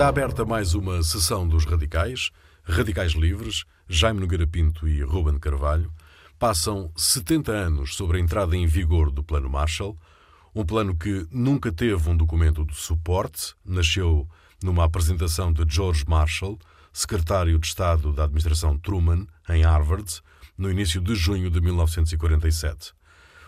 Está aberta mais uma sessão dos Radicais, Radicais Livres, Jaime Nogueira Pinto e Ruben Carvalho. Passam 70 anos sobre a entrada em vigor do Plano Marshall, um plano que nunca teve um documento de suporte, nasceu numa apresentação de George Marshall, secretário de Estado da administração Truman, em Harvard, no início de junho de 1947.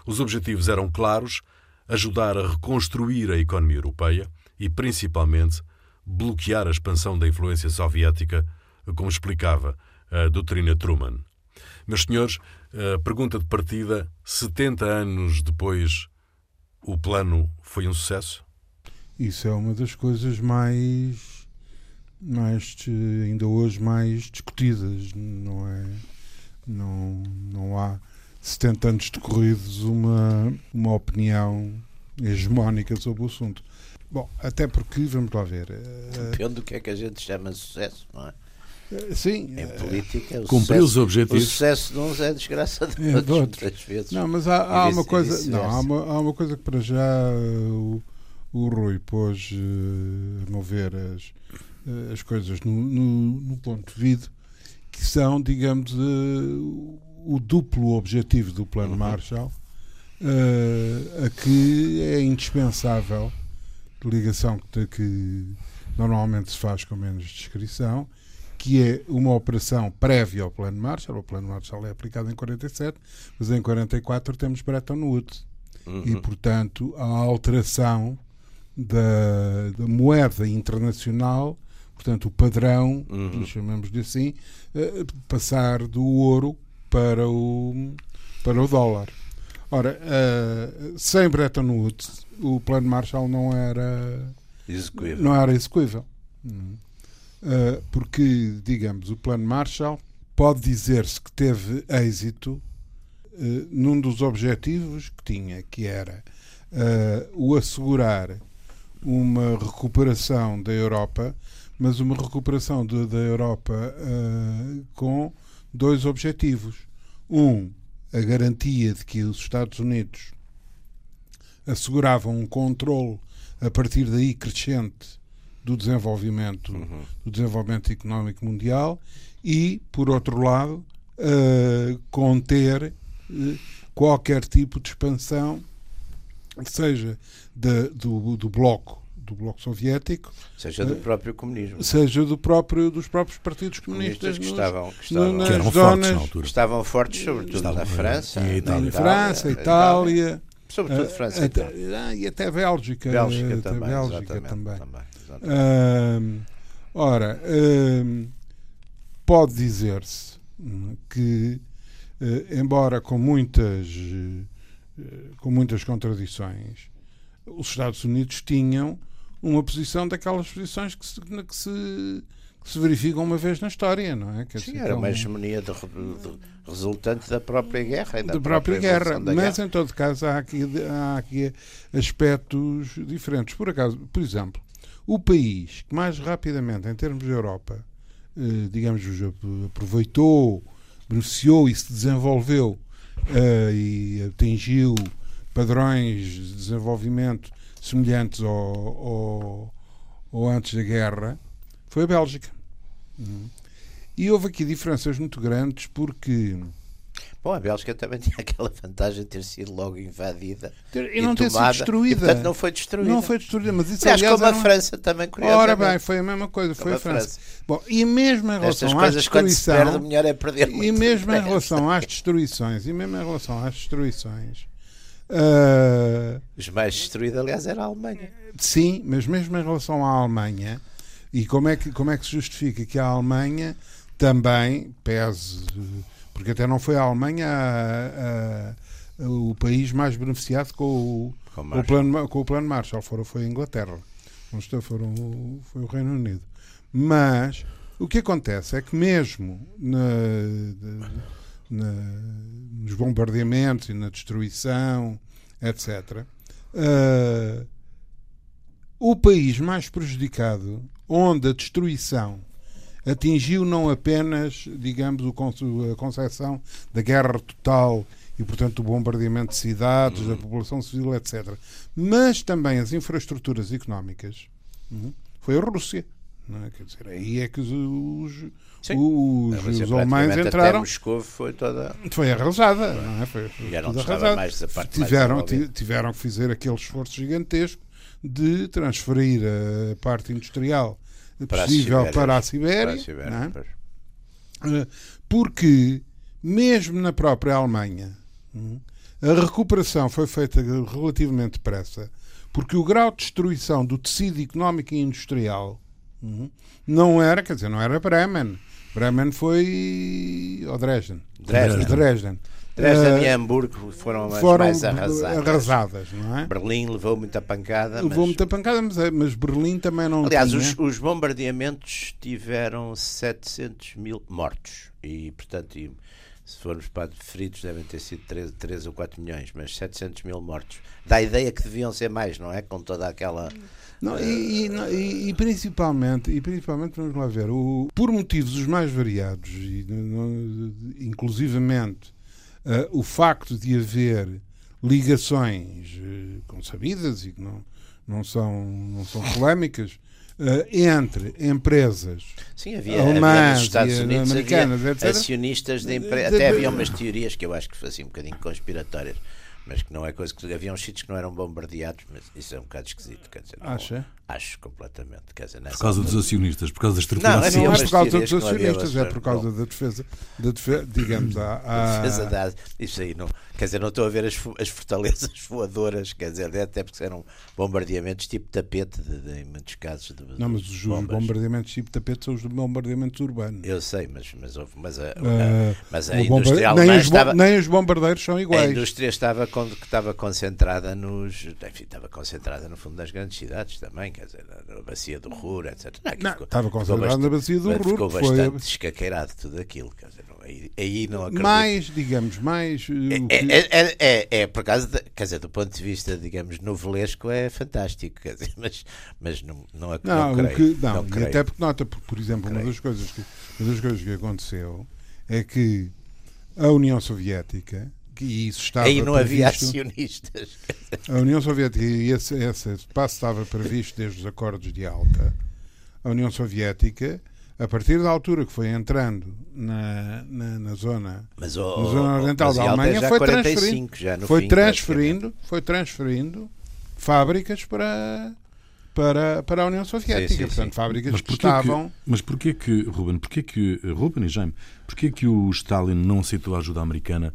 Os objetivos eram claros: ajudar a reconstruir a economia europeia e, principalmente, bloquear a expansão da influência soviética, como explicava a doutrina Truman. Meus senhores, a pergunta de partida: 70 anos depois, o plano foi um sucesso? Isso é uma das coisas mais, mais ainda hoje mais discutidas, não é? Não, não há 70 anos decorridos uma, uma opinião hegemónica sobre o assunto. Bom, até porque, vamos lá ver. Depende do que é que a gente chama sucesso, não é? Sim. Em política, o Cumpriu sucesso, os objetivos. O sucesso de uns é desgraça de É, outros, de outros. muitas vezes. Não, mas há, há uma coisa. Não, há uma, há uma coisa que para já eh, o, o Rui pôs eh, a mover as, eh, as coisas no, no, no ponto de vida, que são, digamos, eh, o duplo objetivo do Plano Uhum. Marshall, eh, a que é indispensável ligação que, que normalmente se faz com menos descrição, que é uma operação prévia ao Plano Marshall. O Plano Marshall é aplicado em 47, mas em 44 temos Bretton Woods. Uhum. E, portanto, a alteração da, da moeda internacional, portanto, o padrão, Uhum. chamamos-lhe assim, eh, passar do ouro para o, para o dólar. Ora, eh, sem Bretton Woods, o Plano Marshall não era Execuível. não era execuível. Uh, porque, digamos, o Plano Marshall pode dizer-se que teve êxito uh, num dos objetivos que tinha, que era uh, o assegurar uma recuperação da Europa, mas uma recuperação de- da Europa uh, com dois objetivos. Um, a garantia de que os Estados Unidos asseguravam um controle a partir daí crescente do desenvolvimento do desenvolvimento económico mundial e por outro lado eh, conter eh, qualquer tipo de expansão seja da- do, do bloco do bloco soviético Seja do próprio comunismo. seja do próprio dos próprios partidos comunistas Comunistas que estavam, que estavam, nas Que eram fortes na zonas altura. estavam fortes, sobretudo Estavam, na França, e a na Itália. em França, Itália, Sobretudo eh, França e até, Itália. ah, e até Bélgica, Bélgica até também. Bélgica também. também. Ahm, ora, ahm, pode dizer-se hum, que, eh, embora com muitas, eh, com muitas contradições, os Estados Unidos tinham uma posição daquelas posições que se, que se, que se verificam uma vez na história, não é? Quer Sim, dizer, era uma hegemonia de- de- resultante da própria guerra e da, da própria guerra. evolução da Mas, guerra. em todo caso, há aqui, há aqui aspectos diferentes. Por acaso, por exemplo, o país que mais rapidamente, em termos de Europa, eh, digamos, aproveitou, beneficiou e se desenvolveu eh, e atingiu padrões de desenvolvimento semelhantes ao, ao, ao antes da guerra, foi a Bélgica. Hum. E houve aqui diferenças muito grandes porque Bom, a Bélgica também tinha aquela vantagem de ter sido logo invadida e não ter sido tomada, E, destruída. portanto, não foi destruída. Não foi destruída, mas isso Aliás, como a uma- França também, curiosamente. Ora bem, foi a mesma coisa, foi a a França. Bom, e mesmo em Estas relação à coisas, quando se perde, destruição, melhor é perder e mesmo em relação às destruições, e mesmo em relação às destruições, ah, Os mais destruídos, aliás, era a Alemanha. sim, mas mesmo em relação à Alemanha, e como é que, como é que se justifica que a Alemanha também pese, porque até não foi a Alemanha a- a- o país mais beneficiado com o, Com com o plano, com o plano Marshall, foram, foi a Inglaterra, estou, foram, foi o Reino Unido. Mas o que acontece é que mesmo na- na- nos bombardeamentos e na destruição, etc., ah, o país mais prejudicado, onde a destruição atingiu não apenas, digamos, a concepção da guerra total e, portanto, o bombardeamento de cidades, da população civil, etc., mas também as infraestruturas económicas, uhum, foi a Rússia. É? Quer dizer, aí é que os, os, Sim. os, os alemães entraram. Moscou foi toda. Foi arrasada, não é? Foi, foi Já não arrasado. mais da parte mais tiveram, ti- tiveram que fazer aquele esforço gigantesco de transferir a parte industrial Para a possível Sibéria. para a Para Sibéria, a Sibéria, é? Eh, porque mesmo na própria Alemanha hum, a recuperação foi feita relativamente depressa porque o grau de destruição do tecido económico e industrial hum, não era, quer dizer, não era Bremen. Bremen foi ou Dresden. Dresden. Dresden. Dresden e Eh, Hamburgo foram as foram mais arrasadas. arrasadas, não é? Berlim levou muita pancada. Levou mas- muita pancada, mas, mas Berlim também não Aliás, tinha. os, os bombardeamentos tiveram 700 mil mortos. E, portanto, e, se formos para feridos, devem ter sido 3, 3 ou 4 milhões, mas 700 mil mortos. Dá a ideia que deviam ser mais, não é? Com toda aquela. Não, e, e- não, e- e principalmente, e principalmente, vamos lá ver, o, por motivos os mais variados, e, não- inclusivamente eh, o facto de haver ligações eh, consabidas e que não, não, são, não são polémicas eh, entre empresas Sim, havia, Alemãs nos Estados e Unidos americanas, havia etc. acionistas de empresas. Até havia umas teorias que eu acho que faziam um bocadinho conspiratórias, mas que não é coisa que. Havia uns sítios que não eram bombardeados, mas isso é um bocado esquisito. Quer dizer, Acha? Acho completamente. Quer dizer, nessa Por causa altura- dos acionistas, por causa da Não, estruturação. havia não é por causa dos não acionistas, é por causa da defesa, da defesa digamos, há, há- defesa da isso aí não quer dizer não estou a ver as, as fortalezas voadoras quer dizer até porque eram bombardeamentos tipo tapete de, de- em muitos casos de, Não, mas os, bombas. bombardeamentos tipo tapete são os bombardeamentos urbanos. eu sei mas mas houve mas a, Ah, mas a bomba- indústria nem, os estava nem os bombardeiros são a iguais. indústria estava estava concentrada nos enfim estava concentrada no fundo das grandes cidades também quer dizer na, na bacia do Ruhr etc Não, Não, ficou- estava concentrado na bacia do bastante- Ruhr, ficou que foi bastante escaqueirado tudo aquilo quer dizer não, aí, aí não acredito mais, digamos, mais. uh, É, é, é, é, é por causa quer dizer, do ponto de vista, digamos, novelesco é fantástico, quer dizer, mas, mas não, não, não, não creio. que, não, e creio. até porque nota, por, por exemplo, uma das, coisas que, uma das coisas que aconteceu é que a União Soviética, que isso estava Aí não havia previsto- acionistas. A União Soviética, e esse, esse passo estava previsto desde os acordos de Alta, a União Soviética, a partir da altura que foi entrando na, na, na zona, Mas na o, zona oriental mas da Alemanha, já foi 45, transferindo, já no foi fim, transferindo, foi transferindo fábricas para, para, para a União Soviética. Sim, sim, Portanto, sim. fábricas Mas que estavam. que, mas porquê que, Ruben, porquê que, Ruben e Jaime, porquê que o Stalin não aceitou a ajuda americana,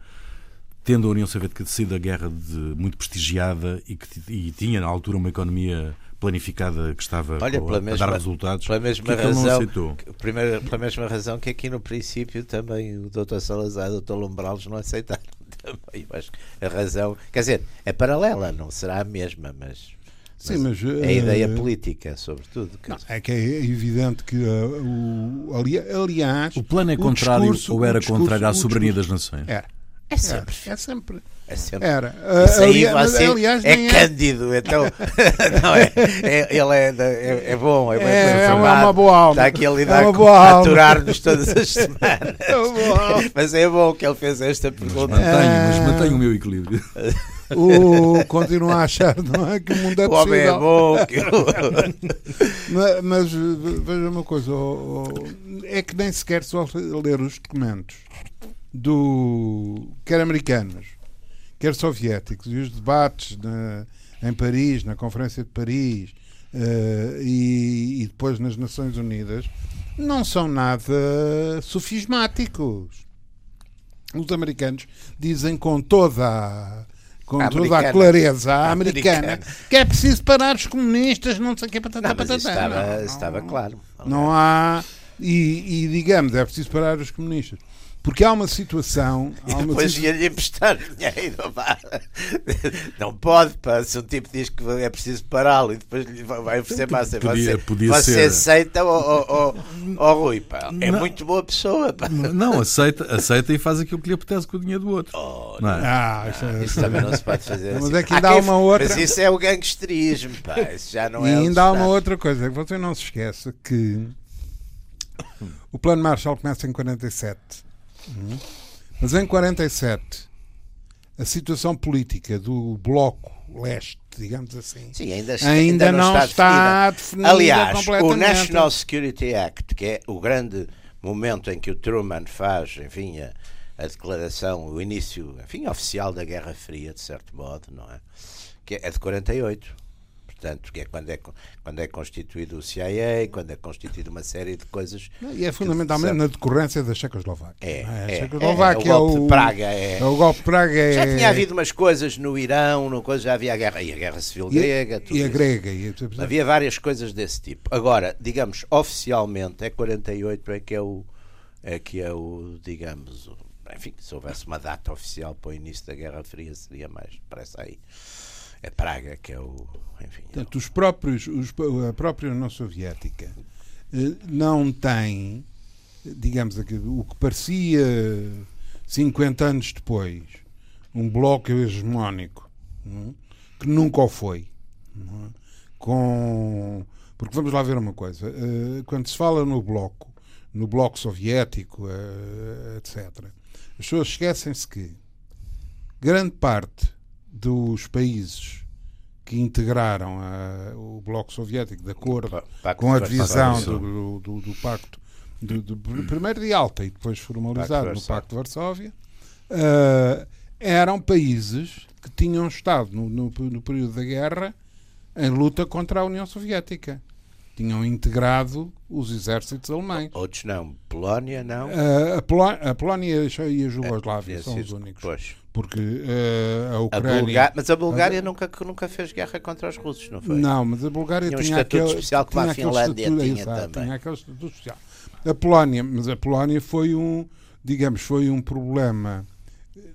tendo a União Soviética sido a guerra de, muito prestigiada e que e tinha na altura uma economia planificada que estava Olha, pela a mesma- dar resultados? Pela mesma que não razão, aceitou? que- primeiro, pela mesma razão que aqui no princípio também o Dr. Salazar e o Dr. Lombrales não aceitaram. Também, eu acho que a razão, quer dizer, é paralela, não será a mesma, mas, Sim, mas, é a eh, ideia política, sobretudo. Não, é que é evidente que uh, o, ali- aliás. O plano é o contrário discurso- ou era discurso- contrário à soberania discurso- das nações? Era. É sempre. É, é sempre. É sempre. Era. Isso Uh, aí aliás, vai mas, ser, aliás, é nem cândido, então não é, é- ele é, é, é bom, é, bem É, é uma- formado, uma boa alma. está aqui a É lidar uma com, boa aturar-nos todas as semanas. É uma boa alma. Mas é bom que ele fez esta Mas pergunta. mantenho, mas Ah. mantenho o meu equilíbrio. O, continua a achar não é, que o mundo é O homem é bom. que- mas, mas, veja uma coisa: oh, oh, é que nem sequer só ler os documentos do quer americanos, quer soviéticos, e os debates na- em Paris, na Conferência de Paris eh, e, e depois nas Nações Unidas, não são nada sofismáticos. Os americanos dizem com toda a, com A toda a clareza A americana, americana. que é preciso parar os comunistas, não sei o que, patatá, Não, patatá. estava, Não, não. estava claro. Não há. E, e, digamos, é preciso parar os comunistas. Porque há uma situação. E Há uma depois situa- ia-lhe emprestar dinheiro. pá. Não pode, pá. Se um tipo diz que é preciso pará-lo e depois lhe vai oferecer massa, Podia- você, podia você ser. aceita, ó, ó, Rui, pá. É Não. muito boa pessoa, pá. Não, aceita, aceita e faz aquilo que lhe apetece com o dinheiro do outro. Oh, Não é? Ah, isso é- Isso também não se pode fazer Mas assim. é que ainda há quem- uma outra- Mas isso é o gangsterismo, pá. Isso já não e é. o ainda há uma outra coisa, que você não se esqueça que o plano Marshall começa em 47. Uhum. Mas em 47 a situação política do bloco leste digamos assim, Sim, ainda, ainda, ainda não, está, está definida. definida Aliás, o. National Security Act, que é o grande momento em que o Truman faz, enfim, a, a declaração, o início, enfim, oficial da Guerra Fria, de certo modo, não é? Que é de 48 portanto, que é quando é, quando é constituído o CIA, quando é constituída uma série de coisas. E é fundamentalmente que, na decorrência da Checoslováquia. É, é? A é, Checoslováquia é, o golpe é o, de Praga é, é o golpe de Praga é, Já tinha havido umas coisas no Irão, no coisa, já havia a guerra, e a guerra civil e, grega, e a grega. E, Havia várias coisas desse tipo. Agora, digamos, oficialmente é 48 é que é o, é que é o digamos, enfim, se houvesse uma data oficial para o início da Guerra Fria seria mais, parece aí. É Praga que é o, enfim. é Portanto, os próprios, os, a própria União Soviética eh, não tem, digamos, o que parecia 50 anos depois, um bloco hegemónico, é? que nunca o foi. é? Com, porque vamos lá ver uma coisa, eh, quando se fala no bloco, no bloco soviético, eh, etc., as pessoas esquecem-se que grande parte dos países que integraram a- o bloco soviético de acordo Pa- Pacto com a divisão do, do, do pacto do, do- primeiro de Alta e depois formalizado Pacto no. Pacto de Varsóvia eh, eram países que tinham estado no, no, no período da guerra em luta contra a União Soviética tinham integrado os exércitos alemães Outros não. Polónia não. Eh, a, Poló- a Polónia e a Jugoslávia Devia são os únicos Pois. Porque eh, a A Ucrânia Bulga- Mas a Bulgária nunca, nunca fez guerra contra os russos, não foi? Não, mas a Bulgária Tinha um tinha estatuto aquele, especial como a Finlândia estatuto- tinha exato, também. tinha aquele estatuto especial. A Polónia, mas a Polónia foi um, digamos, foi um problema,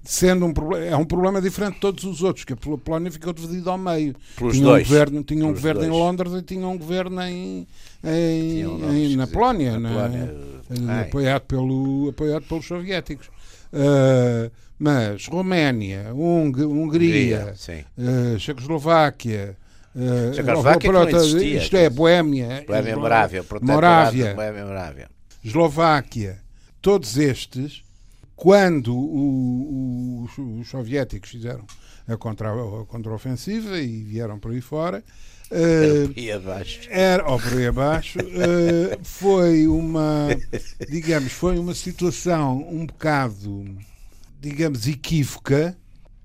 sendo um problema, é um problema diferente de todos os outros, que a Pol- Polónia ficou dividida ao meio. Pelos tinha dois. Um governo, tinha um Pelos governo em dois. Londres e tinha um governo em, em- nomes em- na. Polónia, Na na- Polónia, eh, apoiado, pelo, apoiado pelos soviéticos. Ah, mas Roménia, Hung- Hungria, eh, Checoslováquia, eh, Checoslováquia não pronto, existia, isto é, Boémia, Boémia Eslo- Morávia, o protetorado Morávia, Boémia Morávia. Eslováquia, todos estes, quando o- o- os, os soviéticos fizeram a contra- contraofensiva e vieram por aí fora, eh, E abaixo. era, ou por aí abaixo, eh, foi uma, digamos, foi uma situação um bocado, digamos, equívoca,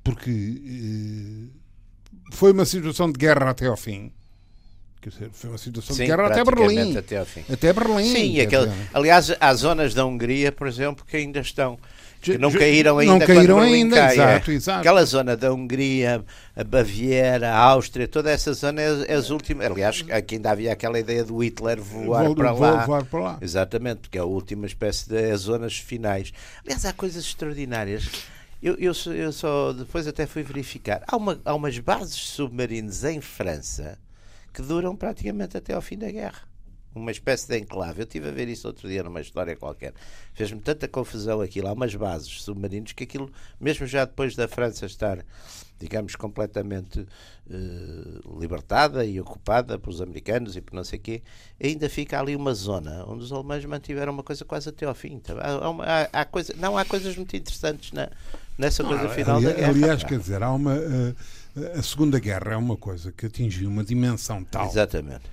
porque eh, foi uma situação de guerra até ao fim. Quer dizer, foi uma situação Sim, de guerra até Berlim. até. Até Berlim. Sim, aquele, aliás, há zonas da Hungria, por exemplo, que ainda estão. Que não caíram não ainda caíram quando Berlim ainda, cai, é. exato, exato. Aquela zona da Hungria, a Baviera, a Áustria, toda essa zona é, é as últimas. Aliás, aqui ainda havia aquela ideia do Hitler voar Vou- para vou lá. voar para lá. Exatamente, porque é a última espécie de as zonas finais. Aliás, há coisas extraordinárias. Eu, eu, só- eu só depois até fui verificar. Há, uma, há umas bases submarinas em França que duram praticamente até ao fim da guerra. Uma espécie de enclave. Eu estive a ver isso outro dia numa história qualquer. Fez-me tanta confusão aquilo. Há umas bases submarinas que aquilo, mesmo já depois da França estar, digamos, completamente eh, libertada e ocupada pelos americanos e por não sei o quê, ainda fica ali uma zona onde os alemães mantiveram uma coisa quase até ao fim. tá? Há, há uma- há- há coisa, não há coisas muito interessantes na, nessa coisa final da Ali- guerra. aliás, quer dizer, há uma, eh, a Segunda Guerra é uma coisa que atingiu uma dimensão tal Exatamente.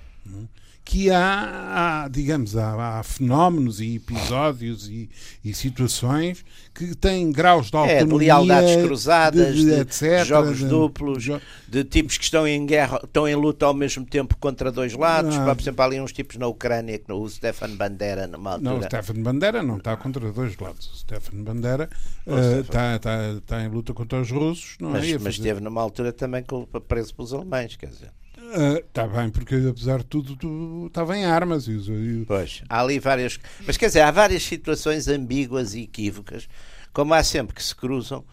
Que há, há, digamos, há, há fenómenos e episódios e, e situações que têm graus de É, autonomia, de lealdades cruzadas, de, etc, jogos de- duplos, jo- de tipos que estão em guerra, estão em luta ao mesmo tempo contra dois lados. Ah. Por exemplo, há ali uns tipos na Ucrânia, que o Stefan Bandera, numa altura. Não, o Stefan Bandera não está contra dois lados. O Stefan Bandera O eh, está, está, está em luta contra os russos, não mas, é? Mas esteve numa altura também preso pelos alemães, quer dizer. Ah, Está bem, porque apesar de tudo, tu, estava em armas. E, e Pois, há ali várias. Mas quer dizer, há várias situações ambíguas e equívocas, como há sempre que se cruzam,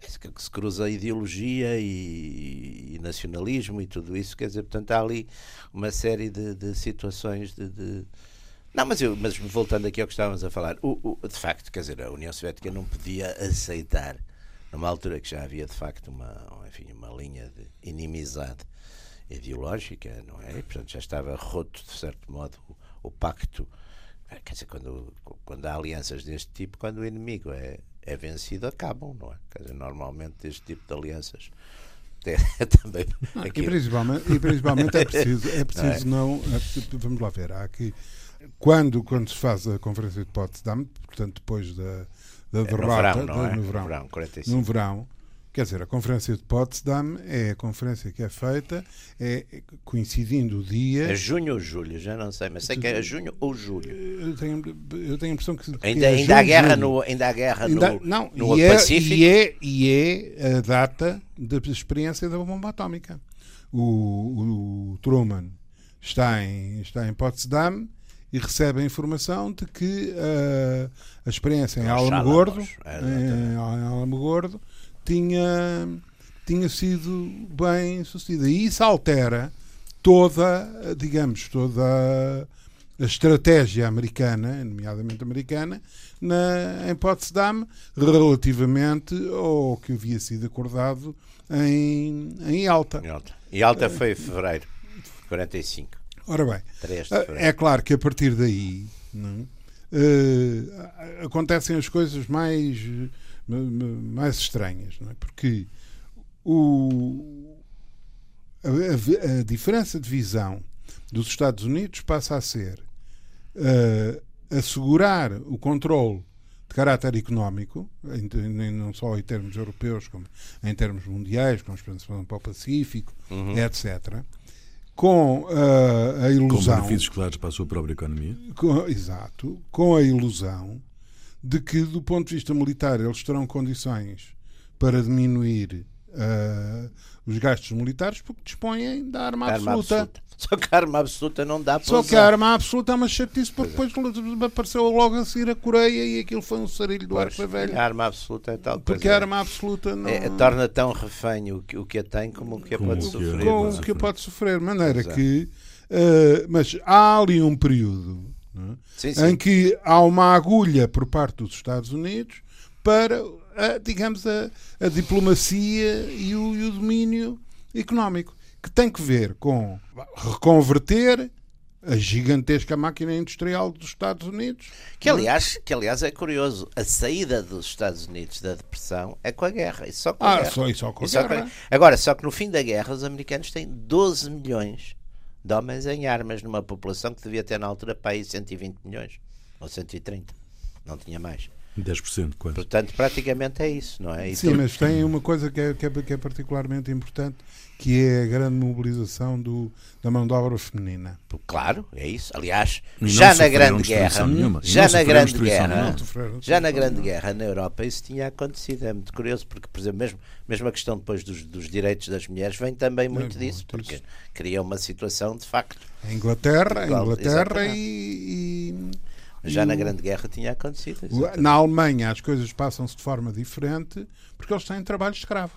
que se cruza ideologia e, e nacionalismo e tudo isso, quer dizer, portanto, há ali uma série de, de situações de. de- Não, mas, eu, mas voltando aqui ao que estávamos a falar, o, o- de facto, quer dizer, a União Soviética não podia aceitar, numa altura que já havia de facto uma, enfim, uma linha de inimizade ideológica, não é? E, portanto, já estava roto, de certo modo, o, o pacto. Eh, Quer dizer, quando, quando há alianças deste tipo, quando o inimigo é, é vencido, acabam, não é? Quer dizer, normalmente este tipo de alianças É, é também E aquilo. principalmente, e principalmente é preciso, é preciso não. é preciso- vamos lá ver. Há aqui, quando, quando se faz a conferência de Potsdam, portanto, depois da, da É no derrota, verão, não é? no verão, 45. no verão, quer dizer, a conferência de Potsdam é a conferência que é feita, é coincidindo o dia. É junho ou julho, já não sei, mas sei que é junho ou julho. Eu tenho, eu tenho a impressão que. que Ainda, é ainda há junho, guerra julho. no, ainda há guerra Ainda- no, não, no e, é, Pacífico. e, é, e é a data da experiência da bomba atómica. O, o Truman está em, está em Potsdam e recebe a informação de que ah, a experiência em Os Alamo Gordo, é, em, em Alamo Gordo tinha, tinha sido bem sucedida. E isso altera toda, digamos, toda a estratégia americana, nomeadamente americana, na, em Potsdam, relativamente ao que havia sido acordado em, em Alta. Em Alta. E Alta foi em fevereiro, 45. Ora bem, 3 de é fevereiro. claro que a partir daí não é? Eh, acontecem as coisas mais, ma- ma- mais estranhas, não é? porque o, a, a- a diferença de visão dos Estados Unidos passa a ser eh, assegurar o controle de caráter económico, em não só em termos europeus, como em termos mundiais, com expansão para o Pacífico, Uhum. etc., com eh, a Com ilusão benefícios claros para a sua própria economia. com- exato, com a ilusão de que, do ponto de vista militar, eles terão condições para diminuir ah, os gastos militares porque dispõem da arma, Arma absoluta. absoluta. Só que a arma absoluta não dá para Só que usar. a arma absoluta é uma chatice porque depois apareceu logo a seguir a Coreia e aquilo foi um sarilho do arco velho. A arma absoluta é tal Porque a arma absoluta não. É, torna tão refém o que, o que a tem como o que a Como pode o que a- sofrer. é? o que pode sofrer. De maneira Pois é. que. ah, mas há ali um período. Sim, sim. em que há uma agulha por parte dos Estados Unidos para, a, digamos, a, a diplomacia e o, e o domínio económico, que tem que ver com reconverter a gigantesca máquina industrial dos Estados Unidos. Que aliás, que aliás é curioso, a saída dos Estados Unidos da depressão é com a guerra. E só com a Ah, guerra. só e só com a E só guerra. com a- Agora, só que no fim da guerra os americanos têm 12 milhões de homens em armas numa população que devia ter na altura para aí 120 milhões ou 130. Não tinha mais. 10% quase. Portanto, praticamente é isso, não é? E Sim, tu- mas tem uma coisa que é, que é, que é particularmente importante, que é a grande mobilização do, da mão de obra feminina. Claro, é isso. Aliás, já na Grande Guerra, nenhuma. Já na Grande Guerra, já na Grande. Guerra na Europa isso tinha acontecido. É muito curioso porque, por exemplo, mesmo, mesmo a questão depois dos, dos direitos das mulheres vem também muito muito disso, disso. porque cria uma situação de facto. A Inglaterra, a Inglaterra exatamente. e, e- Já na Grande Guerra tinha acontecido. Exatamente. Na Alemanha as coisas passam-se de forma diferente porque eles têm trabalho escravo.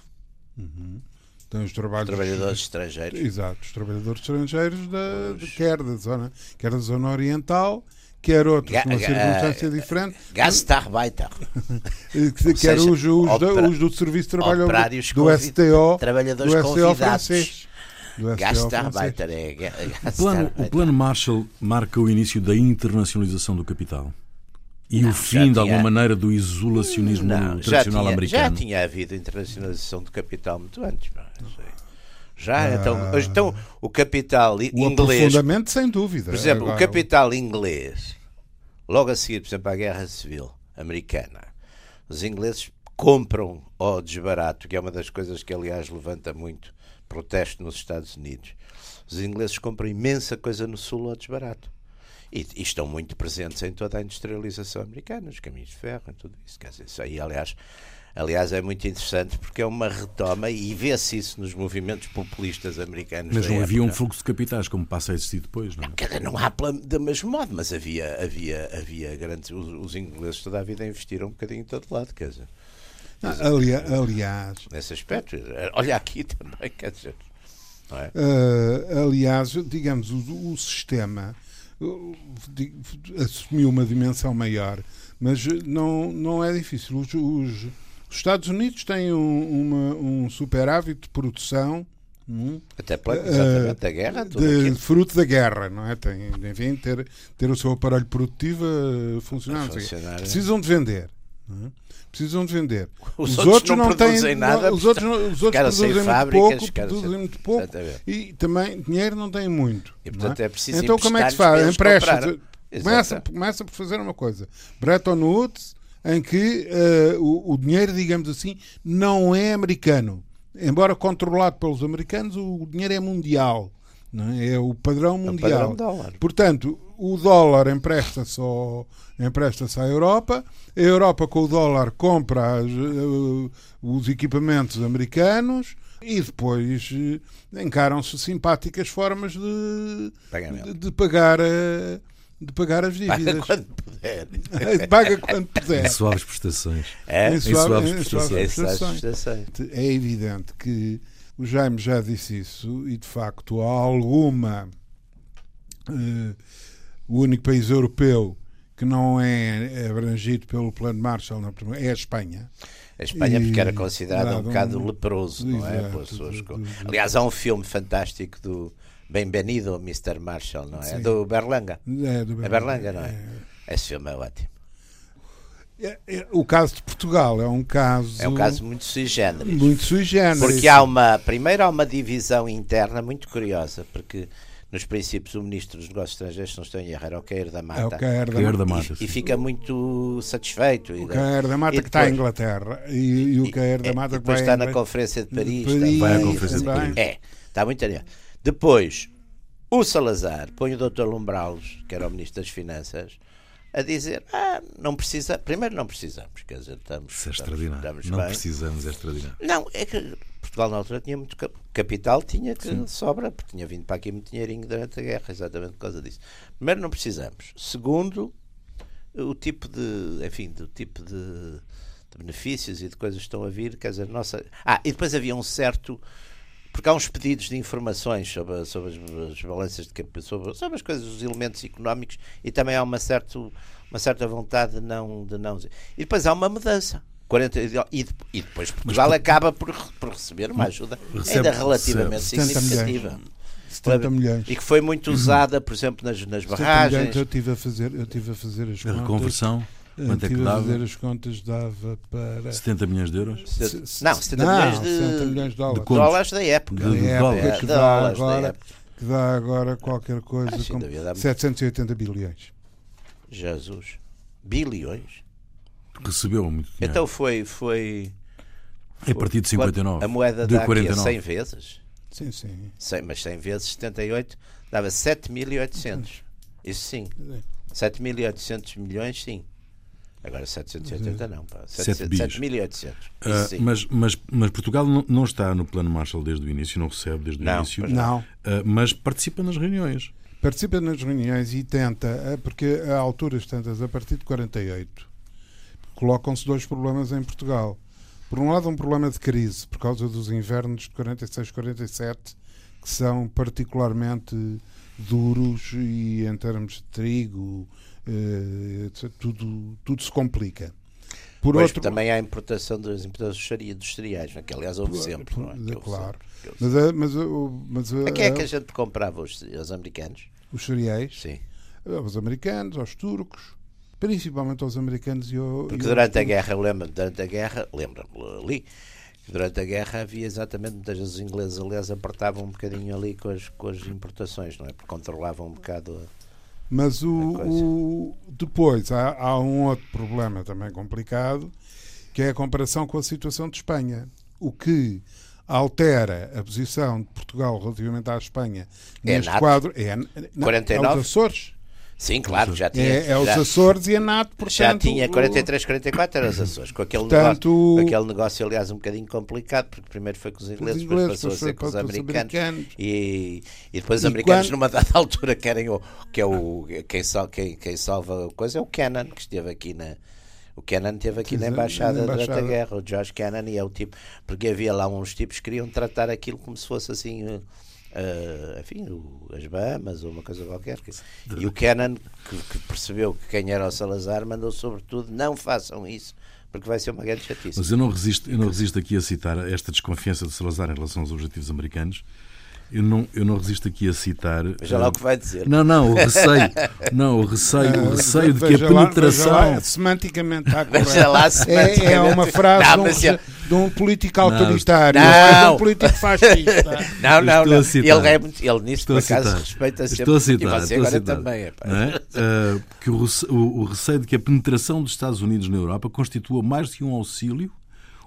Têm os trabalhos Trabalhadores estrangeiros. Exato, os trabalhadores estrangeiros da, de- quer da zona, quer da zona oriental, quer outros Ga- numa ga- circunstância diferente, Gastarbeiter. eh, quer seja, os, os, opera- os do Serviço de Trabalho do STO, trabalhadores do STO convidados. francês. Do. Gastarbeiter é. ga- O plano, o Gastarbeiter. plano Marshall marca o início da internacionalização do capital e Não, o já fim, de alguma tinha- maneira, do isolacionismo Não, já tradicional tinha, já americano. tinha havido internacionalização do capital muito antes. aí. Já, Ah. então, então o capital O inglês, aprofundamento, sem dúvida. por exemplo, o Agora, capital inglês, logo a seguir, por exemplo, à Guerra Civil Americana, os ingleses compram ao desbarato, que é uma das coisas que, aliás, levanta muito protesto nos Estados Unidos. Os ingleses compram imensa coisa no Sul ao desbarato. E, e estão muito presentes em toda a industrialização americana, os caminhos de ferro e tudo isso. Quer dizer, isso aí, aliás, aliás, é muito interessante porque é uma retoma e vê-se isso nos movimentos populistas americanos. Mas não havia um época. fluxo de capitais, como passa a existir depois, não é? Dizer, não há do mesmo modo, mas havia, havia, havia grandes. Os, os ingleses toda a vida investiram um bocadinho em todo lado, quer dizer, não, alia- aliás, nesse aspecto. Olha aqui também, quer dizer. É? Uh, aliás, digamos, o, o sistema assumiu uma dimensão maior, mas não, não é difícil. Os, os- os Estados Unidos têm um, uma- um superávit de produção hum, Até pela, uh, da guerra, de fruto da guerra, não é? Tem, enfim, ter, ter o seu aparelho produtivo a funcionar. A funcionar, é. Precisam de vender. É? Precisam de vender. Os outros não produzem têm nada, Os outros, os outros produzem muito fábricas, pouco, sem- produzem muito pouco Exatamente. e também dinheiro não têm muito. E, portanto, é preciso Então como é que se faz? Empresta. Começa, começa por fazer uma coisa. Bretton Woods, em que eh, o, o dinheiro, digamos assim, não é americano. Embora controlado pelos americanos, o dinheiro é mundial. Não é? é o padrão É o mundial. padrão dólar. Portanto, o dólar empresta-se empresta-se à Europa, a Europa com o dólar compra as, eh, os equipamentos americanos e depois eh, encaram-se simpáticas formas de, de, de pagar, eh, de pagar as Paga dívidas. quando puder. Paga quando puder. Em suaves prestações. É, Em Em suaves em prestações. suaves prestações. É evidente que o Jaime já disse isso e de facto há alguma eh, o único país europeu que não é abrangido pelo plano Marshall é a Espanha. A Espanha, E porque era considerada um bocado um- leproso, não é? Exato, Pelas pessoas do- com- do- do- Aliás, há um filme fantástico do Bem-vindo, Mr. Marshall, não é? Sim. Do Berlanga. É, do É Berlanga, não é? Esse filme é ótimo. É- é- o caso de Portugal é um caso, É um caso muito sui generis. muito sui generis. Porque há uma. Primeiro há uma divisão interna muito curiosa, porque nos princípios o Ministro dos Negócios Estrangeiros, se não estou em erro, era o Cair da Mata. É o Caer da, Cair da E- Mata. e, sim. fica muito satisfeito. o Caer da Mata e que está em depois- Inglaterra e, e o Caer da é, Mata e que depois vai está em na. Conferência de Paris. Paris, também. Vai à Conferência de. Paris. É, está muito aliado. Depois, o Salazar põe o Dr. Lumbralos, que era o Ministro das Finanças, a dizer: ah, não precisa. Primeiro, não precisamos, quer dizer, estamos. Isso é estamos, extraordinário. estamos Não bem. precisamos, é extraordinário. Não, é que Portugal na altura tinha muito cap- capital, tinha que sobra, porque tinha vindo para aqui muito dinheirinho durante a guerra, exatamente por causa disso. Primeiro, não precisamos. Segundo, o tipo de, enfim, do tipo de, de benefícios e de coisas que estão a vir, quer dizer, nossa. Ah, e depois havia um certo. Porque há uns pedidos de informações sobre, sobre as, as balanças de capital, sobre, sobre as coisas, os elementos económicos, e também há uma, certo, uma certa vontade de não, de não. E depois há uma mudança. 40, e, de- e depois Portugal acaba por, por receber uma ajuda Recebe- ainda relativamente 70 significativa. 70 milhões. E que foi muito usada, por exemplo, nas, nas 70 barragens. milhões eu tive a fazer, eu tive a fazer as A contas. reconversão, quanto é que tive a fazer dava? as contas dava para 70 milhões de euros? Se- Não, 70 não, milhões de, 70 milhões de dólares. de contos. dólares da época. De- de É, dólares. é, Que dá dólares da agora- época. que dá agora qualquer coisa Ah, sim, como devia dar muito. 780 bilhões. Jesus. Bilhões. Recebeu muito dinheiro. Então foi. foi é a partir de 59. A moeda de dá aqui a 49. 100 vezes. Sim, sim. 100, mas 100 vezes 78 dava 7.800. Isso sim. 7.800 milhões, sim. Agora 780 não, pá. Sete bis. 7.800. Ah, Isso sim. mas, mas, mas Portugal não, não está no plano Marshall desde o início, não recebe desde o Não, início, Não. Ah, mas participa nas reuniões. Participa nas reuniões e tenta, eh, porque a alturas tantas, a partir de 48, colocam-se dois problemas em Portugal. Por um lado, um problema de crise, por causa dos invernos de 46, 47, que são particularmente duros e em termos de trigo, tudo, tudo se complica. Por Pois, outro também há a importação das importações dos cereais- né, que aliás houve sempre. Não é? Claro. sempre, Mas, a- mas, a- mas a-. A quem é que a gente comprava? Os, os americanos? os cereais, Sim. aos americanos, aos turcos, principalmente aos americanos e, ao, Porque e durante a guerra, lembro durante a guerra, lembro-me ali, que durante a guerra havia exatamente, muitas vezes os ingleses, aliás, apertavam um bocadinho ali com as, com as importações, não é? Porque controlavam um bocado. a- Mas o, coisa. o- depois há, há um outro problema também complicado, que é a comparação com a situação de Espanha. O que altera a posição de Portugal relativamente à Espanha É neste NATO. quadro é, não, 49. é os Açores. Sim, claro, já tinha. É, é os já, Açores e a NATO, portanto. já tinha o- 43, 44 eram os Açores. Com aquele, Portanto, negócio, o- aquele negócio, aliás, um bocadinho complicado, porque primeiro foi com os ingleses, depois ingleses, passou a depois ser com os os americanos. americanos. E, e depois os E americanos, quando- numa dada altura, querem o que é o quem, sal, quem, quem salva a coisa é o Cannon, que esteve aqui na. O Cannon esteve aqui na embaixada, na durante a embaixada. guerra, o Josh Cannon, e é o tipo. Porque havia lá uns tipos que queriam tratar aquilo como se fosse assim. Eh, enfim, o- as Bahamas ou uma coisa qualquer. E o Cannon, que, que percebeu que quem era o Salazar, mandou sobretudo: não façam isso, porque vai ser uma grande chatice. Mas eu não resisto, eu não resisto aqui a citar esta desconfiança de Salazar em relação aos objetivos americanos Eu não, eu não resisto aqui a citar. Veja lá o que vai dizer. Não, não, o receio. Não, o receio, o receio de que a lá- penetração. veja lá, semanticamente está correto. Veja lá, É, é semanticamente. uma frase Não, de, um, de um político Não. autoritário, Não. não é de um político fascista. Não, não, não. citar. Ele, é muito, ele nisto, Estou por a acaso, citar. respeita sempre. Estou a citar, e você agora citar. também. Não é? Ah, que o, o- o receio de que a penetração dos Estados Unidos na Europa constitua mais que um auxílio,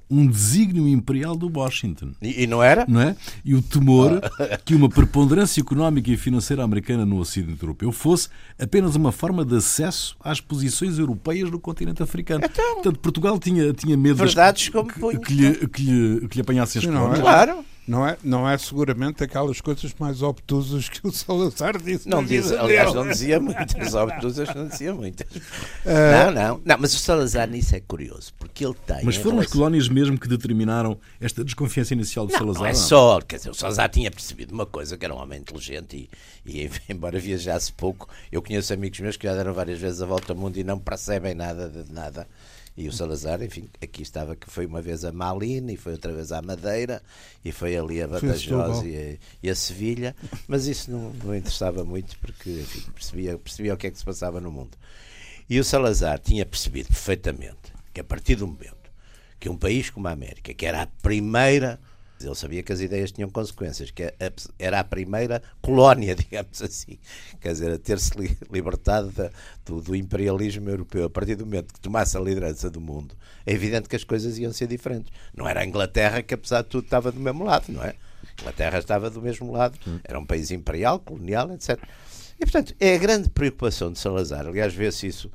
um desígnio imperial do Washington. E, e não era? Não é? E o temor que uma preponderância económica e financeira americana no Ocidente Europeu fosse apenas uma forma de acesso às posições europeias no continente africano. Portanto, Portugal tinha, tinha medo das- Verdades como que, que, lhe, que, lhe, que lhe apanhassem as não é? Claro. Não é, não é seguramente aquelas coisas mais obtusas que o Salazar disse. Não diz, aliás, não dizia muitas, obtusas não dizia muitas. Ah, Não, não, não, mas o Salazar nisso é curioso, porque ele tem. Mas foram as relação- colónias mesmo que determinaram esta desconfiança inicial do Não, Salazar? não é não? só, quer dizer, o Salazar tinha percebido uma coisa, que era um homem inteligente e, e embora viajasse pouco, eu conheço amigos meus que já deram várias vezes a volta ao mundo e não percebem nada de nada. E o Salazar, enfim, aqui estava que foi uma vez a Malina e foi outra vez à Madeira e foi ali a Badajoz e a, e a Sevilha, mas isso não, não interessava muito porque enfim, percebia, percebia o que é que se passava no mundo. E o Salazar tinha percebido perfeitamente que a partir do momento que um país como a América, que era a primeira, ele sabia que as ideias tinham consequências, que era a primeira colónia, digamos assim, quer dizer, a ter-se li- libertado da- do, do imperialismo europeu, a partir do momento que tomasse a liderança do mundo, é evidente que as coisas iam ser diferentes. Não era a Inglaterra que, apesar de tudo, estava do mesmo lado, não é? A Inglaterra estava do mesmo lado, era um país imperial, colonial, etc. E, portanto, é a grande preocupação de Salazar. Aliás, vê-se isso,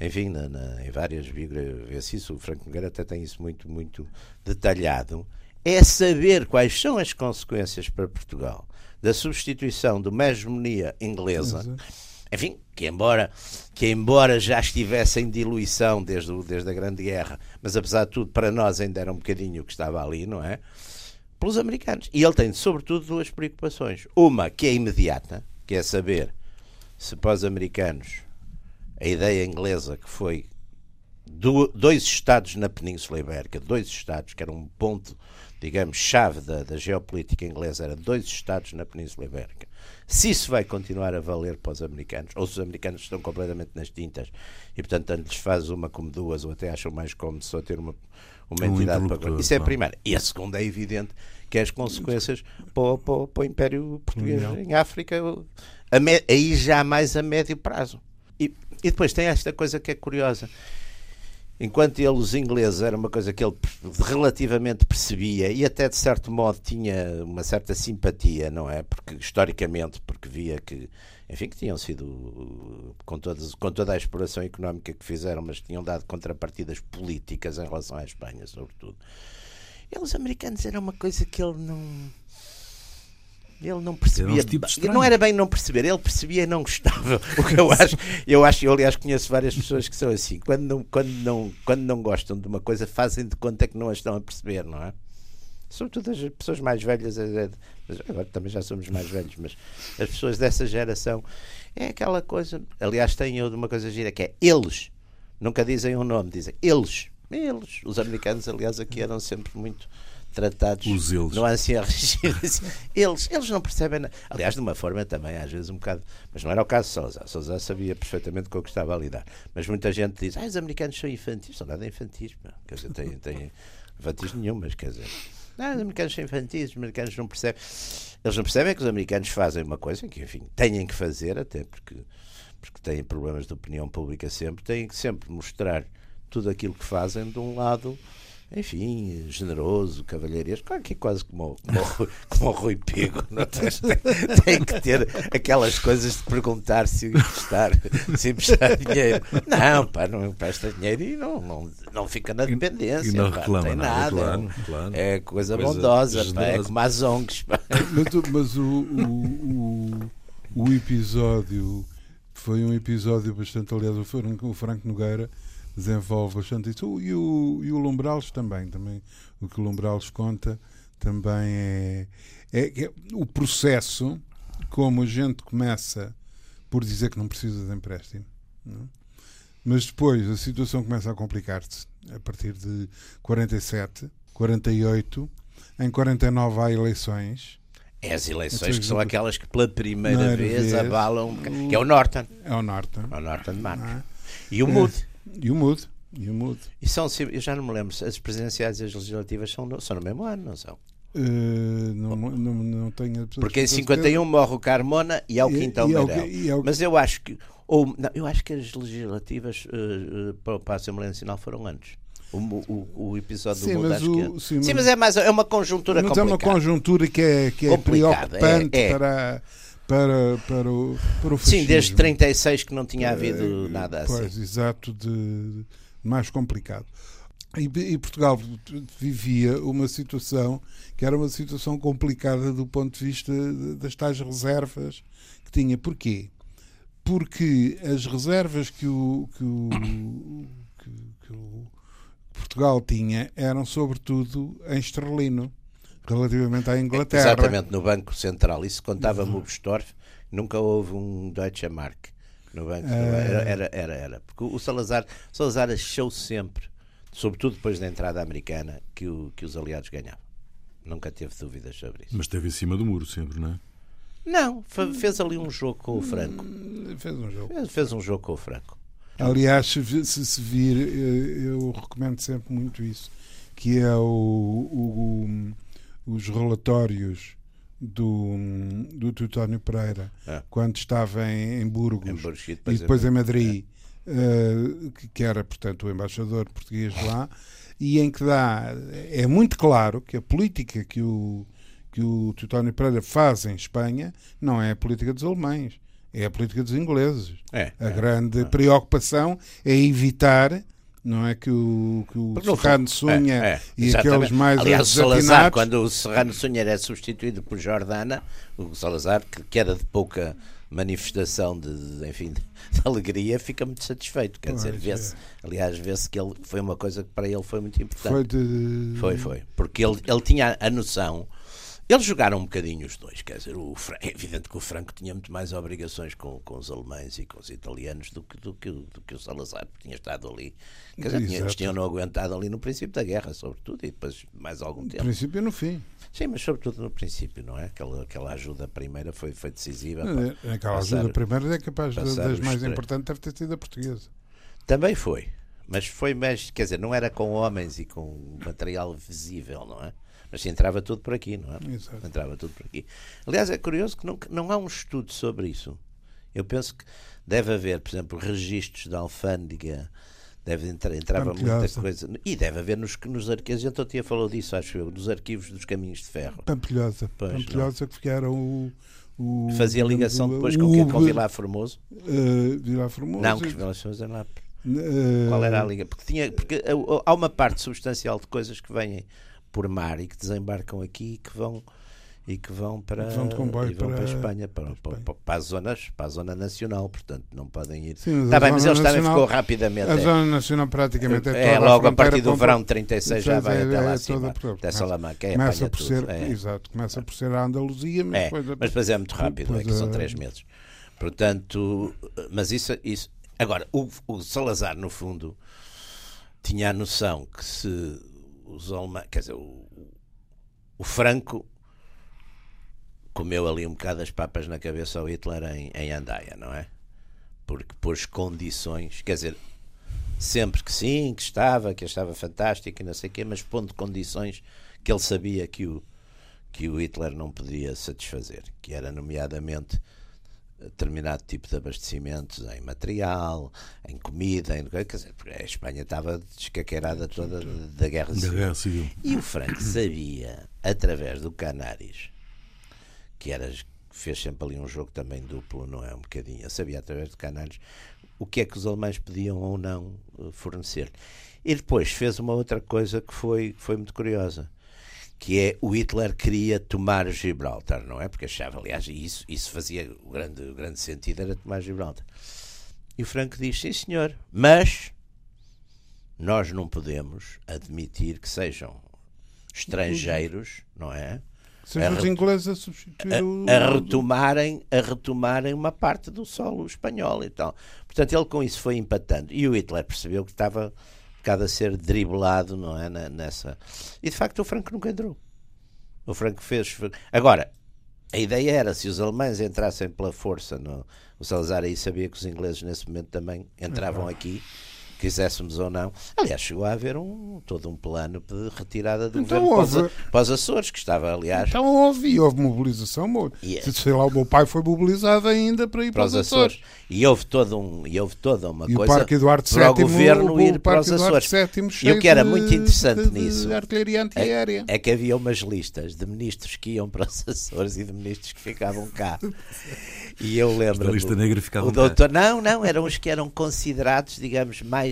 enfim, na- na- em várias biografias, vê-se isso, o Franco Nogueira até tem isso muito, muito detalhado, é saber quais são as consequências para Portugal da substituição de uma hegemonia inglesa, enfim, que embora, que embora já estivesse em diluição desde, o- desde a Grande Guerra, mas apesar de tudo, para nós ainda era um bocadinho o que estava ali, não é? pelos americanos. E ele tem, sobretudo, duas preocupações. Uma que é imediata, que é saber se para os americanos a ideia inglesa que foi do- dois estados na Península Ibérica, dois estados, que era um ponto, digamos, chave da, da geopolítica inglesa, era dois estados na Península Ibérica. Se isso vai continuar a valer para os americanos, ou se os americanos estão completamente nas tintas e, portanto, tanto lhes faz uma como duas, ou até acham mais cómodo só ter uma, uma Um entidade para. interlocutor, Isso é a primeira. E a segunda é evidente que é as consequências para, o- para para o Império Português Colonial. em África, me- aí já mais a médio prazo. E, e depois tem esta coisa que é curiosa. Enquanto ele, os ingleses, era uma coisa que ele relativamente percebia e até de certo modo tinha uma certa simpatia, não é? Porque historicamente, porque via que, enfim, que tinham sido com, todas, com toda a exploração económica que fizeram, mas tinham dado contrapartidas políticas em relação à Espanha, sobretudo. E os americanos era uma coisa que ele não. Ele não percebia. tipos bem. não era bem não perceber, ele percebia e não gostava. O que eu acho, eu acho, eu aliás conheço várias pessoas que são assim. Quando não, quando não, quando não gostam de uma coisa, fazem de conta que não a estão a perceber, não é? Sobretudo as pessoas mais velhas, mas agora também já somos mais velhos, mas as pessoas dessa geração é aquela coisa. Aliás, tem uma coisa gira que é eles. Nunca dizem um nome, dizem eles. Eles. Os americanos, aliás, aqui eram sempre muito tratados Os eles. no ancião regime. Eles, eles não percebem nada. Aliás, de uma forma também, às vezes um bocado. Mas não era o caso de Sousa. Sousa sabia perfeitamente com o que estava a lidar. Mas muita gente diz: ah, os americanos são infantis. São nada infantis. Quer dizer, têm, têm infantis nenhumas. Quer dizer, ah, os americanos são infantis, os americanos não percebem. Eles não percebem que os americanos fazem uma coisa que, enfim, têm que fazer, até porque, porque têm problemas de opinião pública sempre, têm que sempre mostrar tudo aquilo que fazem de um lado, enfim, generoso, cavalheiresco, claro que é quase como, o- como, como o Rui Pego, não tem, tem que ter aquelas coisas de perguntar se emprestar, se emprestar dinheiro. Não, pá, não empresta dinheiro e não, não, não fica na dependência. e não pá, reclama tem nada, nada. claro, claro. É coisa, Coisa bondosa, pá, é como as ONGs. pá. Mas, o- mas o, o, o, o episódio foi um episódio bastante. Aliás, o Franco, o Franco Nogueira desenvolve bastante isso. E o, e o Lombrales também, também. O que o Lombrales conta também é, é, é o processo, como a gente começa por dizer que não precisa de empréstimo. não é? Mas depois a situação começa a complicar-se a partir de 47, 48. Em 49 há eleições É as eleições Então, que são aquelas que pela primeira vez, vez, abalam, um que é o Norton, É o Norton. é o Norton de Marcos. é? E o É. E o Mudo. E o Mudo. E são, eu já não me lembro, as presidenciais e as legislativas são no, são no mesmo ano, não são? Eh, não, não, não tenho Porque em certeza. 51 morre o Carmona e ao E- Quintão e Meirelles. e ao- Mas eu acho que. Ou, não, eu acho que as legislativas eh, eh, para, a Assembleia Nacional foram antes. O, o, o episódio Sim, do mundo o- é. sim, Sim, mas- é mais é uma conjuntura Mas é uma complicada. conjuntura que é, que é Complicada, preocupante é, é. Para, para, para, o, para o Sim, fascismo. desde 36 que não tinha havido Eh, nada assim. Pois, exato, de mais complicado. E, e Portugal vivia uma situação que era uma situação complicada do ponto de vista das tais reservas que tinha. Porquê? Porque as reservas que o, que o, que, que o Portugal tinha eram sobretudo em esterlino, relativamente à Inglaterra. Exatamente, no Banco Central. Isso contava-me o Bestorff, nunca houve um Deutsche Mark no Banco era, era, era, era. Porque o Salazar, o Salazar achou sempre, sobretudo depois da entrada americana, que, o, que os aliados ganhavam. Nunca teve dúvidas sobre isso. Mas esteve em cima do muro sempre, não é? Não, fe- fez ali um jogo com o Franco. Fez um jogo. Fez, fez um jogo com o Franco. Aliás, se se vir, eh, eu recomendo sempre muito isso, que é o, o- os relatórios do, do Teutónio Pereira, Ah. quando estava em, em Burgos Em Burgos e e depois, depois em Madrid, eh, que, que era, portanto, o embaixador português lá, e em que dá, é muito claro que a política que o, que o Teutónio Pereira faz em Espanha não é a política dos alemães, é a política dos ingleses. É, A é. grande preocupação é evitar não é que o, que o Serrano Sunha é, é, e exatamente. aqueles mais Aliás, o Salazar, quando o Serrano Sunha é substituído por Jordana, o Salazar, que, que era de pouca manifestação de, de, enfim, de alegria, fica muito satisfeito. Quer dizer, Pois, vê-se, aliás, vê-se que ele foi uma coisa que para ele foi muito importante. foi de Foi, foi. Porque ele, ele tinha a noção. Eles jogaram um bocadinho os dois, quer dizer, o, é evidente que o Franco tinha muito mais obrigações com, com os alemães e com os italianos do que, do que, o- do que o Salazar, que tinha estado ali. Quer dizer, tinha- eles tinham não aguentado ali no princípio da guerra, sobretudo, e depois mais algum no tempo. princípio e no fim. Sim, mas sobretudo no princípio, não é? Aquela, aquela ajuda primeira foi, foi decisiva. pá. Eh, Aquela passar- ajuda primeira é capaz das mais importantes deve ter sido a portuguesa. Também foi. Mas foi mais, quer dizer, não era com homens e com material visível, não é? Mas entrava tudo por aqui, não é? Exato. Entrava tudo por aqui. Aliás, é curioso que não, não há um estudo sobre isso. Eu penso que deve haver, por exemplo, registros da alfândega, deve entrar, entrava muita coisa. E deve haver nos, nos arquivos, a gente tinha falou disso, acho eu, nos arquivos dos caminhos de ferro. Pampilhosa. Pois, Pampilhosa que ficaram o, o Fazia ligação o- depois o com, o quê? com Vilar Formoso? eh, Vilar Formoso. Não, que os Vilar Formoso eram lá Eh, Qual era a liga? Porque, tinha, porque uh, há uma parte substancial de coisas que vêm por mar e que desembarcam aqui e que vão e que vão para, Vão de comboio vão para, para- a Espanha, para, para para, Espanha. para as zonas, para a zona nacional, portanto não podem ir. Sim, a bem, mas eles também nacional- ficou rapidamente. A é. Zona Nacional praticamente é, É, toda logo a partir do verão de 36 já vai é, até lá é acima. Até Salamanca, é, Começa por tudo. ser, é. exato, começa por ser a Andaluzia, mas É, depois mas depois é muito rápido, é que são três meses. Portanto, mas isso. isso agora, o, o Salazar, no fundo, tinha a noção que se os alemães. Quer dizer, o, o Franco comeu ali um bocado as papas na cabeça ao Hitler em, em Andaia, não é? Porque pôs condições, quer dizer, sempre que sim, que estava, que estava fantástico e não sei o quê, mas pondo condições que ele sabia que o, que o Hitler não podia satisfazer, que era nomeadamente determinado tipo de abastecimentos em material, em comida, em, quer dizer, porque a Espanha estava descaqueirada toda da guerra Da civil. Guerra Civil. E o Franco sabia, através do Canários, que era, fez sempre ali um jogo também duplo, não é? Um bocadinho. Eu sabia, através do Canários, o que é que os alemães podiam ou não eh, fornecer. E depois fez uma outra coisa que foi, que foi muito curiosa, que é o Hitler queria tomar Gibraltar, não é? Porque achava, aliás, isso, isso fazia o grande, o grande sentido, era tomar Gibraltar. E o Franco diz, sim senhor, mas nós não podemos admitir que sejam estrangeiros, não é? Sejam os ingleses a substituir. A, a retomarem, a retomarem uma parte do solo espanhol e tal. Portanto, ele com isso foi empatando. E o Hitler percebeu que estava bocado a ser driblado, não é? Nessa. E de facto o Franco nunca entrou. O Franco fez. Agora, a ideia era, se os alemães entrassem pela força, no, o Salazar aí sabia que os ingleses nesse momento também entravam aqui, quiséssemos ou não. Aliás, chegou a haver um, todo um plano de retirada do Então governo para os, houve. para os Açores, que estava, aliás, Então houve, e houve mobilização. mo- Yeah. Sei lá, o meu pai foi mobilizado ainda para ir para os Açores. E houve, todo um, e houve toda uma E o coisa Parque Eduardo para o governo o, ir o para os Açores. VII E o que era de- muito interessante de- de nisso artilharia antiaérea. é que havia umas listas de ministros que iam para os Açores e de ministros que ficavam cá. E eu lembro. Da lista negra ficavam o cá. doutor, Não, não, eram os que eram considerados, digamos, mais.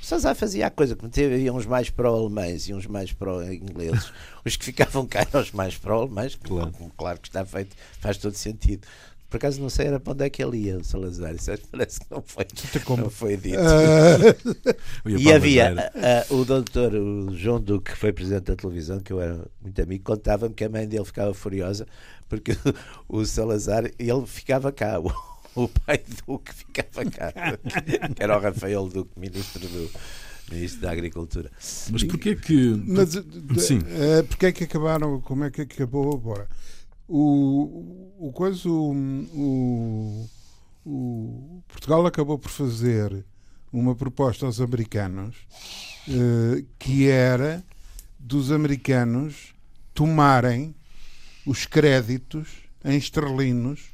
O Salazar fazia a coisa, como teve, havia uns mais pró-alemães e uns mais pró-ingleses. Os que ficavam cá eram os mais pró-alemães, Claro. claro. claro que está feito, faz todo sentido. Por acaso não sei era para onde é que ele ia, o Salazar. Isso parece que não foi, não foi dito. Ia E havia ah, ah, o doutor o João Duque, que foi presidente da televisão, que eu era muito amigo, contava-me que a mãe dele ficava furiosa porque o Salazar, ele ficava cá. O, pai Duque ficava cá. Que era o Rafael Duque, ministro, do, ministro da Agricultura. Mas porquê que. Mas, de- Sim. eh, porque é que acabaram? Como é que acabou agora? O, o coisa, o, o- o- Portugal acabou por fazer uma proposta aos americanos eh, que era dos americanos tomarem os créditos em esterlinos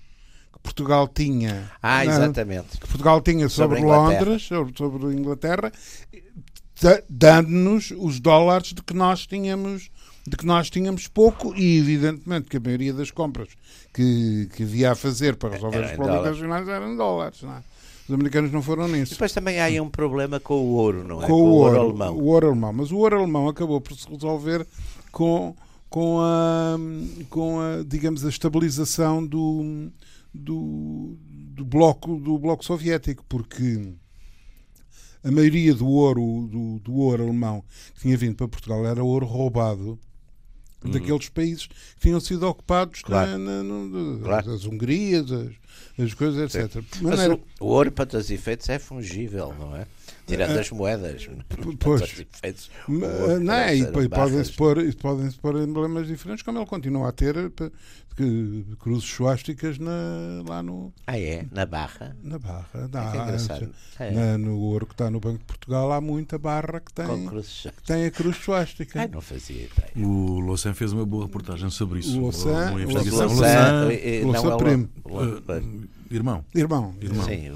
Portugal tinha. Ah, na- exatamente. que Portugal tinha sobre, Sobre. Londres, sobre, sobre a Inglaterra, da- dando-nos os dólares de que nós tínhamos de que nós tínhamos pouco e evidentemente que a maioria das compras que, que havia a fazer para resolver Era os em problemas nacionais eram dólares. não é? Os americanos não foram nisso. Depois também há aí um problema com o ouro, não é? com o ouro, alemão. o ouro alemão. Mas o ouro alemão acabou por se resolver com, com, a, com a, digamos, a estabilização do, do, do, bloco, do bloco soviético, porque a maioria do ouro, do, do ouro alemão que tinha vindo para Portugal era ouro roubado daqueles países que tinham sido ocupados Uhum. Claro. na, na- no- Claro. as Hungrias, as, as coisas, etc. Mas Mas não era- o, o ouro, para todos os efeitos, é fungível, não é? Tirando as moedas. Para pois. ouro Não, é, e e podem-se pôr, podem-se pôr emblemas diferentes, como ele continua a ter eh, que- cruzes suásticas na, lá no, Ah, é? Na barra? na barra. É Dá, é engraçado. É. na- no ouro que está no Banco de Portugal há muita barra que tem, que tem a cruz suástica. Ai, não fazia ideia. O Louçan fez uma boa reportagem sobre isso. O Louçan- uma o investigação. Louçan- Louçan, eh, Louçan o- eh, pois. Irmão, Irmão, Irmão. Sim,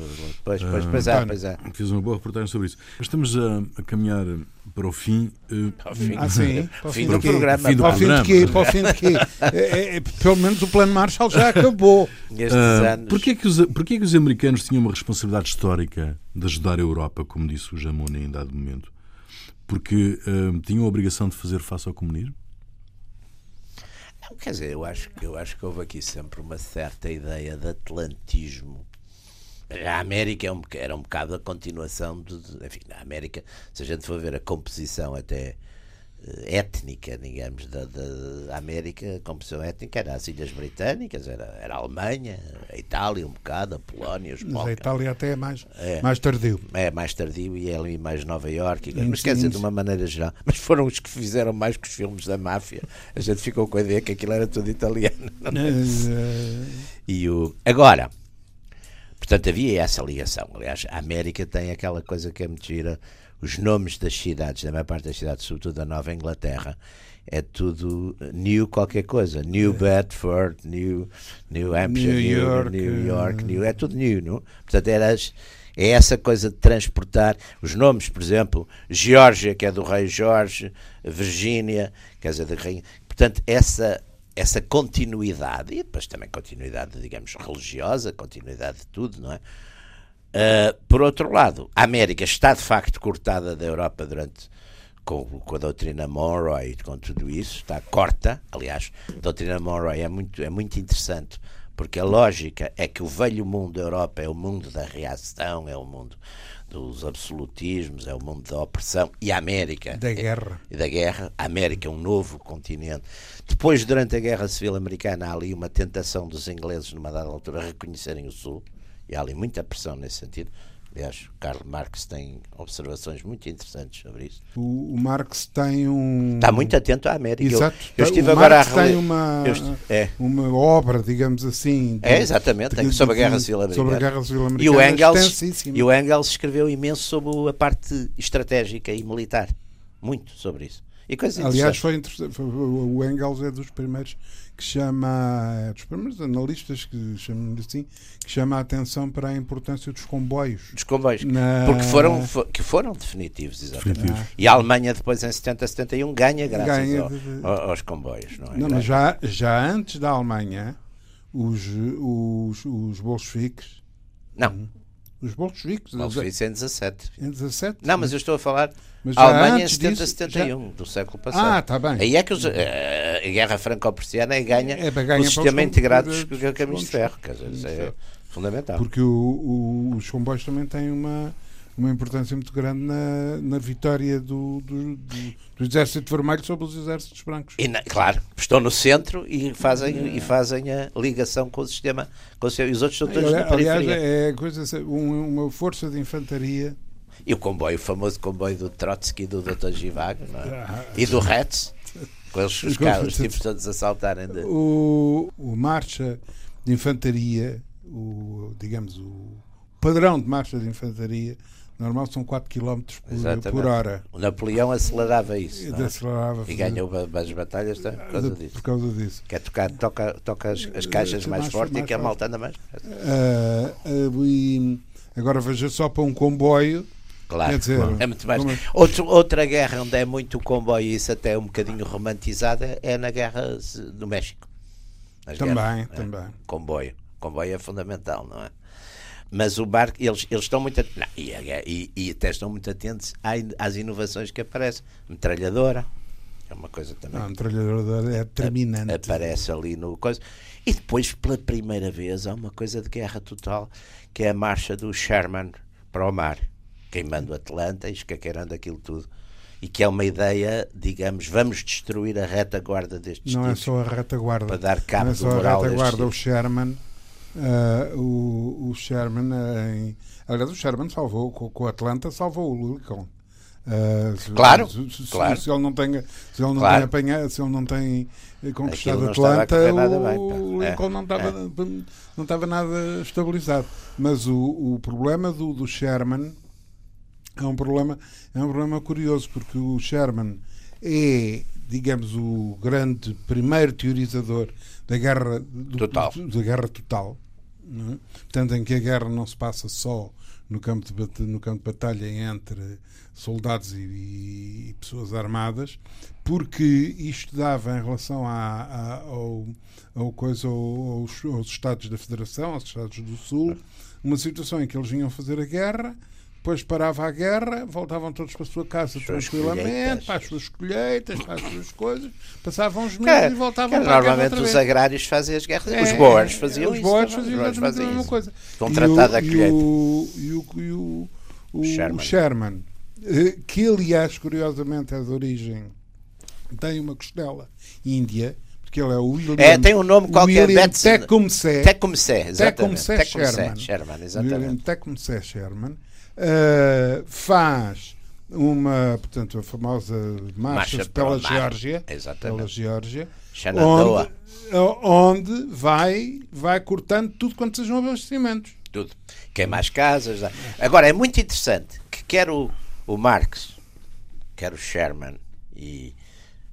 pois, pois, Ah, pois é, António. pois é. fez uma boa reportagem sobre isso. Mas estamos a, a caminhar para o fim. eh, Ao fim, Ah, sim? Para o fim do programa. Fim do pá. para o fim de programa. quê? Para o fim de quê? É, é, é, pelo menos o plano Marshall já acabou. Nestes Ah, anos. porquê, que os, porquê que os americanos tinham uma responsabilidade histórica de ajudar a Europa, como disse o Jamona em dado momento? Porque ah, tinham a obrigação de fazer face ao comunismo? Não, quer dizer, eu acho, eu acho que houve aqui sempre uma certa ideia de atlantismo. A América é um, era um bocado a continuação de, Enfim, a América, se a gente for ver a composição até étnica, digamos, da, da América, a composição étnica era as Ilhas Britânicas, era, era a Alemanha, a Itália um bocado, a Polónia, os Mas a. Itália até é mais, É. mais tardio. É mais tardio e é ali mais Nova Iorque, Sim, mas quer dizer, de uma maneira geral. Mas foram os que fizeram mais que os filmes da máfia. A gente ficou com a ideia que aquilo era tudo italiano. Eh, E o... Agora, portanto, havia essa ligação. Aliás, a América tem aquela coisa que é muito gira. Os nomes das cidades, da maior parte das cidades, sobretudo da Nova Inglaterra, é tudo New qualquer coisa. New Bedford, New, New Hampshire, New New York, New, York, eh, New, é tudo New, não? Portanto, era as- é essa coisa de transportar os nomes, por exemplo, Geórgia, que é do rei Jorge, Virgínia, quer dizer, da rainha. Portanto, essa essa continuidade e depois também continuidade, digamos, religiosa, continuidade de tudo, não é? Uh, por outro lado, a América está de facto cortada da Europa durante com, com a doutrina Monroe e com tudo isso, está corta. Aliás, a doutrina Monroe é muito, é muito interessante porque a lógica é que o velho mundo da Europa é o mundo da reação, é o mundo dos absolutismos, é o mundo da opressão e a América da é- guerra. e da guerra. A América é um novo continente. Depois, durante a Guerra Civil Americana, há ali uma tentação dos ingleses, numa dada altura, reconhecerem o Sul. E há ali muita pressão nesse sentido. Aliás, Karl Marx tem observações muito interessantes sobre isso. O, o Marx tem um. Está muito atento à América. Eu- Exato. Eu, estive o agora Marx a tem uma, eu é. uma obra, digamos assim. de- É, exatamente, de- sobre a de- Guerra Civil Sobre a Americana. Guerra Civil E Americana. o, Engels, e o Engels escreveu imenso sobre a parte estratégica e militar. Muito sobre isso. E coisas Aliás, foi o Engels é dos primeiros que chama. É dos primeiros analistas que chamam assim, que chama a atenção para a importância dos comboios. dos comboios. Na- Porque foram, fo- que foram definitivos, exatamente. Definitivos. E a Alemanha, depois em 70, 71, ganha graças Ganha ao- de- de- ao- aos comboios. Não é? Não, mas já, já antes da Alemanha, os, os, os bolcheviques. Não, Os bolcheviques. não foi isso em 17. Em 17? Não, mas eu estou a falar Mas a já Alemanha em antes 70, disso, 71, do século Ah, passado. está bem. Aí é que os- eh, a guerra franco-prussiana ganha É, ganha o sistema integrado dos- caminhos de ferro. Quer dizer, isso é fundamental. Porque o- o- os comboios também têm uma, uma importância muito grande na, na vitória do, do, do- do Exército Vermelho sobre os exércitos brancos. Na- claro, estão no centro e fazem, e fazem a ligação com o sistema. Com o sistema- e os outros estão todos na Aliás, é coisa, uma força de infantaria. E o comboio, o famoso comboio do Trotsky e do Dr. Givago, é? Ah, E do Retz, com eles, os, E com- caras, os tipos todos a saltarem de. O, o marcha de infantaria, o, digamos, o padrão de marcha de infantaria normal são 4 km por, Exatamente. por hora. O Napoleão acelerava isso. não é? Acelerava E ganhou as batalhas tá, por causa disso. por causa disso. Quer tocar, toca, toca as, as caixas Eh, mais mais forte e mais que a malta anda mais. Ah, ah, e agora veja só para um comboio. Claro, dizer, é muito mais. é- Outro, outra guerra onde é muito comboio e isso até é um bocadinho romantizada é na guerra do México. Nas Também, guerras, é. também. Comboio. Comboio é fundamental, não é? Mas o barco, eles, eles estão muito atentos, e, a- e- e até estão muito atentos às inovações que aparecem. Metralhadora, é uma coisa também Não, a metralhadora é terminante. aparece ali no coisa. E depois, pela primeira vez, há uma coisa de guerra total, que é a marcha do Sherman para o mar, queimando Atlanta e escaqueirando aquilo tudo. E que é uma ideia, digamos, vamos destruir a retaguarda destes Não é tipos. só a retaguarda. Para dar cabo não é do só a retaguarda, o Sherman. Ah, o, o Sherman em, aliás, o Sherman salvou com, com o Atlanta, salvou o Lincoln. Ah, se- Claro, se, se- claro. se ele não tem, se ele não Claro. tem apanhado, se ele não tem conquistado não Atlanta, o, o É, não estava não estava nada estabilizado. Mas o, o problema do, do Sherman é um problema é um problema curioso porque o Sherman é digamos o grande primeiro teorizador da guerra do- Total. da guerra total não é? portanto em que a guerra não se passa só no campo de no campo de batalha entre soldados e, e pessoas armadas porque isto dava em relação à, à- ao, ao coisa ao- aos, aos Estados da Federação aos Estados do Sul uma situação em que eles vinham fazer a guerra depois parava a guerra, voltavam todos para a sua casa suas tranquilamente, colheitas. para as suas colheitas, para as suas coisas, passavam uns meses e voltavam que para a normalmente os agrários fazem as guerras. É, os boers faziam os isso. boers faziam Os boers exatamente a mesma coisa. E o- à e colheita. o, e o, e o, o Sherman. Sherman, eh, que aliás, curiosamente, é de origem, tem uma costela índia, porque ele é o William. É, tem um nome qualquer, William. Tecumseh. Tecumseh, exatamente. Tecumseh Sherman. Sherman, William exatamente. Tecumseh Sherman eh, faz uma, portanto, a famosa marcha, Marcha pela. Geórgia, pela Exatamente. Geórgia, Shenandoah. onde, onde vai, vai cortando tudo quanto sejam abastecimentos. tudo. Queima as casas. Agora, é muito interessante que quer o, o Marx, quer o Sherman, e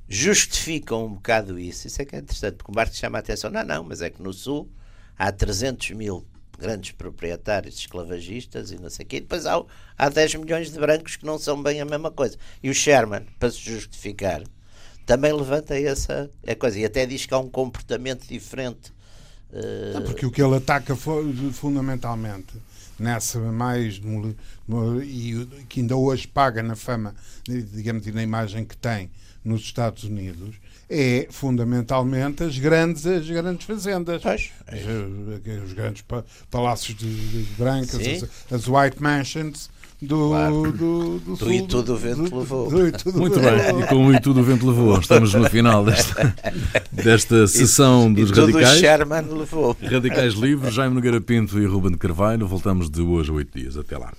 justificam um bocado isso. Isso é que é interessante, porque o Marx chama a atenção. Não, não, mas é que no Sul há 300 mil grandes proprietários esclavagistas e não sei o quê. Depois há, há 10 milhões de brancos que não são bem a mesma coisa. E o Sherman, para se justificar, também levanta essa coisa. E até diz que há um comportamento diferente. Não, porque o que ele ataca fundamentalmente nessa mais e que ainda hoje paga na fama, digamos, e na imagem que tem nos Estados Unidos, é fundamentalmente as grandes, as grandes fazendas. Pois, é Os, os grandes pa- palácios de, de brancas, as, as White Mansions do, Claro. do, do Do. E Tudo o Vento Levou. E Tudo Muito bem, e com o E Tudo o Vento Levou, estamos no final desta, desta sessão dos e tudo o radicais. Sherman levou. Radicais Livres, Jaime Nogueira Pinto e Ruben de Carvalho. Voltamos de hoje a oito dias. Até lá.